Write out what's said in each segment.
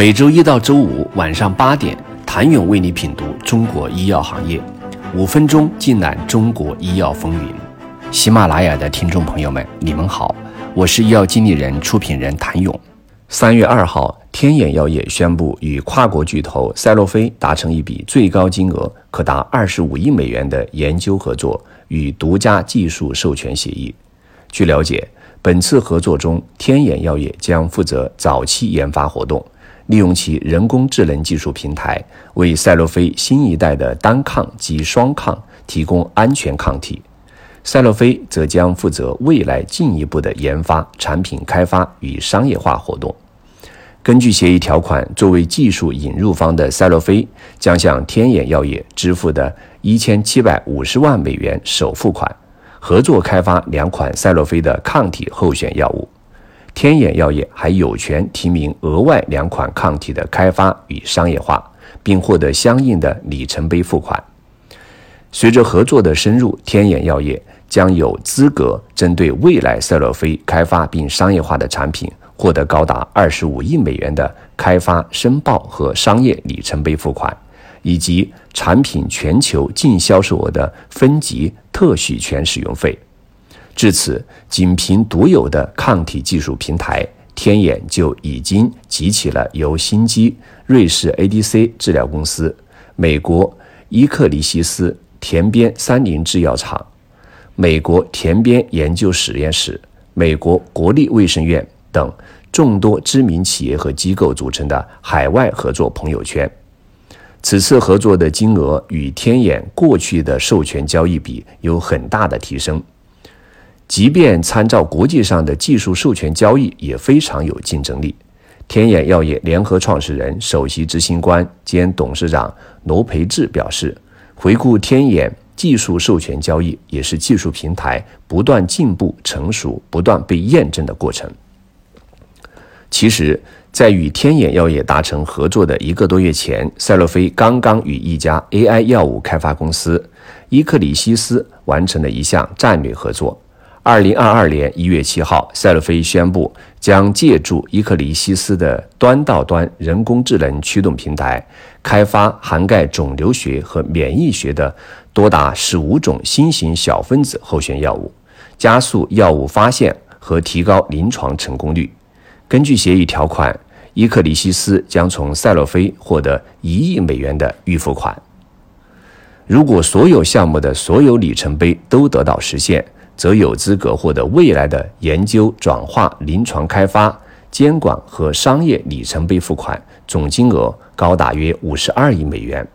每周一到周五晚上八点，谭勇为你品读中国医药行业，五分钟尽览中国医药风云。喜马拉雅的听众朋友们，你们好，我是医药经理人、出品人谭勇。三月二号，天眼药业宣布与跨国巨头赛诺菲达成一笔最高金额可达二十五亿美元的研究合作与独家技术授权协议。据了解，本次合作中，天眼药业将负责早期研发活动。利用其人工智能技术平台，为赛诺菲新一代的单抗及双抗提供安全抗体。赛诺菲则将负责未来进一步的研发、产品开发与商业化活动。根据协议条款，作为技术引入方的赛诺菲将向天眼药业支付的一千七百五十万美元首付款，合作开发两款赛诺菲的抗体候选药物。天眼药业还有权提名额外两款抗体的开发与商业化，并获得相应的里程碑付款。随着合作的深入，天眼药业将有资格针对未来赛诺菲开发并商业化的产品，获得高达二十五亿美元的开发申报和商业里程碑付款，以及产品全球净销售额的分级特许权使用费。至此，仅凭独有的抗体技术平台，天眼就已经集齐了由新基、瑞士 ADC 治疗公司、美国伊克里希斯、田边三菱制药厂、美国田边研究实验室、美国国立卫生院等众多知名企业和机构组成的海外合作朋友圈。此次合作的金额与天眼过去的授权交易比有很大的提升。即便参照国际上的技术授权交易，也非常有竞争力。天眼药业联合创始人、首席执行官兼董事长罗培志表示：“回顾天眼技术授权交易，也是技术平台不断进步、成熟、不断被验证的过程。”其实，在与天眼药业达成合作的一个多月前，赛诺菲刚刚与一家 AI 药物开发公司伊克里西斯完成了一项战略合作。二零二二年一月七号，赛洛菲宣布将借助伊克里西斯的端到端人工智能驱动平台，开发涵盖肿瘤学和免疫学的多达十五种新型小分子候选药物，加速药物发现和提高临床成功率。根据协议条款，伊克里西斯将从赛洛菲获得一亿美元的预付款。如果所有项目的所有里程碑都得到实现，则有资格获得未来的研究、转化、临床开发、监管和商业里程碑付款，总金额高达约五十二亿美元。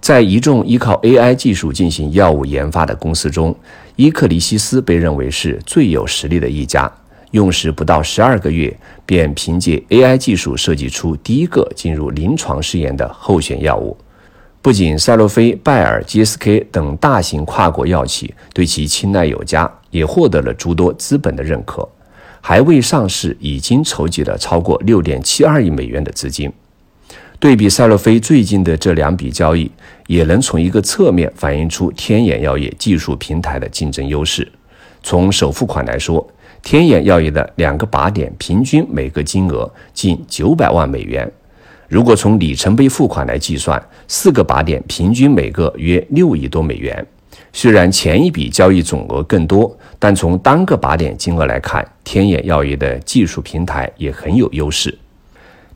在一众依靠 AI 技术进行药物研发的公司中，伊克利西斯被认为是最有实力的一家。用时不到十二个月，便凭借 AI 技术设计出第一个进入临床试验的候选药物。不仅赛诺菲、拜耳、GSK 等大型跨国药企对其青睐有加，也获得了诸多资本的认可。还未上市，已经筹集了超过六点七二亿美元的资金。对比赛诺菲最近的这两笔交易，也能从一个侧面反映出天眼药业技术平台的竞争优势。从首付款来说，天眼药业的两个靶点平均每个金额近九百万美元。如果从里程碑付款来计算，四个靶点平均每个约六亿多美元。虽然前一笔交易总额更多，但从单个靶点金额来看，天眼药业的技术平台也很有优势。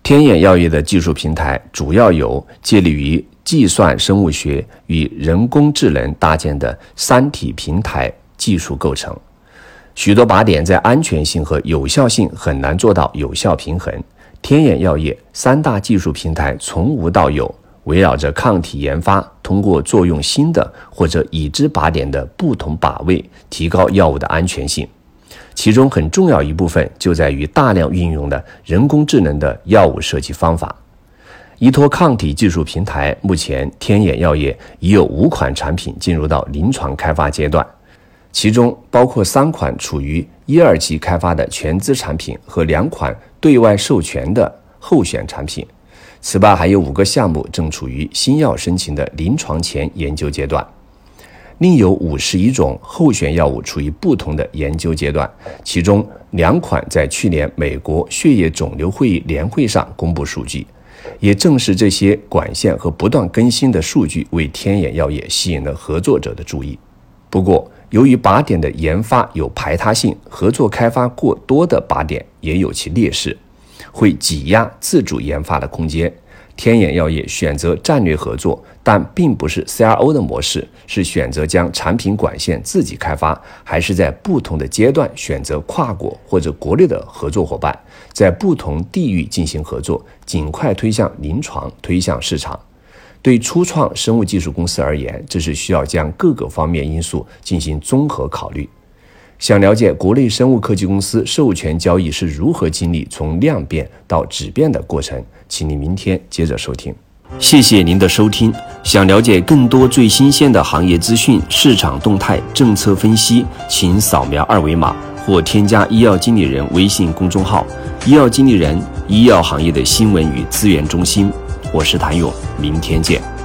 天眼药业的技术平台主要由借力于计算生物学与人工智能搭建的三体平台技术构成。许多靶点在安全性和有效性很难做到有效平衡。天眼药业三大技术平台从无到有，围绕着抗体研发，通过作用新的或者已知靶点的不同靶位，提高药物的安全性。其中很重要一部分就在于大量运用的人工智能的药物设计方法。依托抗体技术平台，目前天眼药业已有五款产品进入到临床开发阶段，其中包括三款处于一二级开发的全资产品和两款。对外授权的候选产品，此外还有五个项目正处于新药申请的临床前研究阶段。另有五十一种候选药物处于不同的研究阶段，其中两款在去年美国血液肿瘤会议年会上公布数据。也正是这些管线和不断更新的数据，为天眼药业吸引了合作者的注意。不过，由于靶点的研发有排他性，合作开发过多的靶点也有其劣势，会挤压自主研发的空间。天眼药业选择战略合作，但并不是 CRO 的模式，是选择将产品管线自己开发，还是在不同的阶段选择跨国或者国内的合作伙伴，在不同地域进行合作，尽快推向临床、推向市场。对初创生物技术公司而言，这是需要将各个方面因素进行综合考虑。想了解国内生物科技公司授权交易是如何经历从量变到质变的过程，请你明天接着收听。谢谢您的收听。想了解更多最新鲜的行业资讯、市场动态、政策分析，请扫描二维码或添加医药经理人微信公众号“医药经理人”——医药行业的新闻与资源中心。我是谭勇，明天见。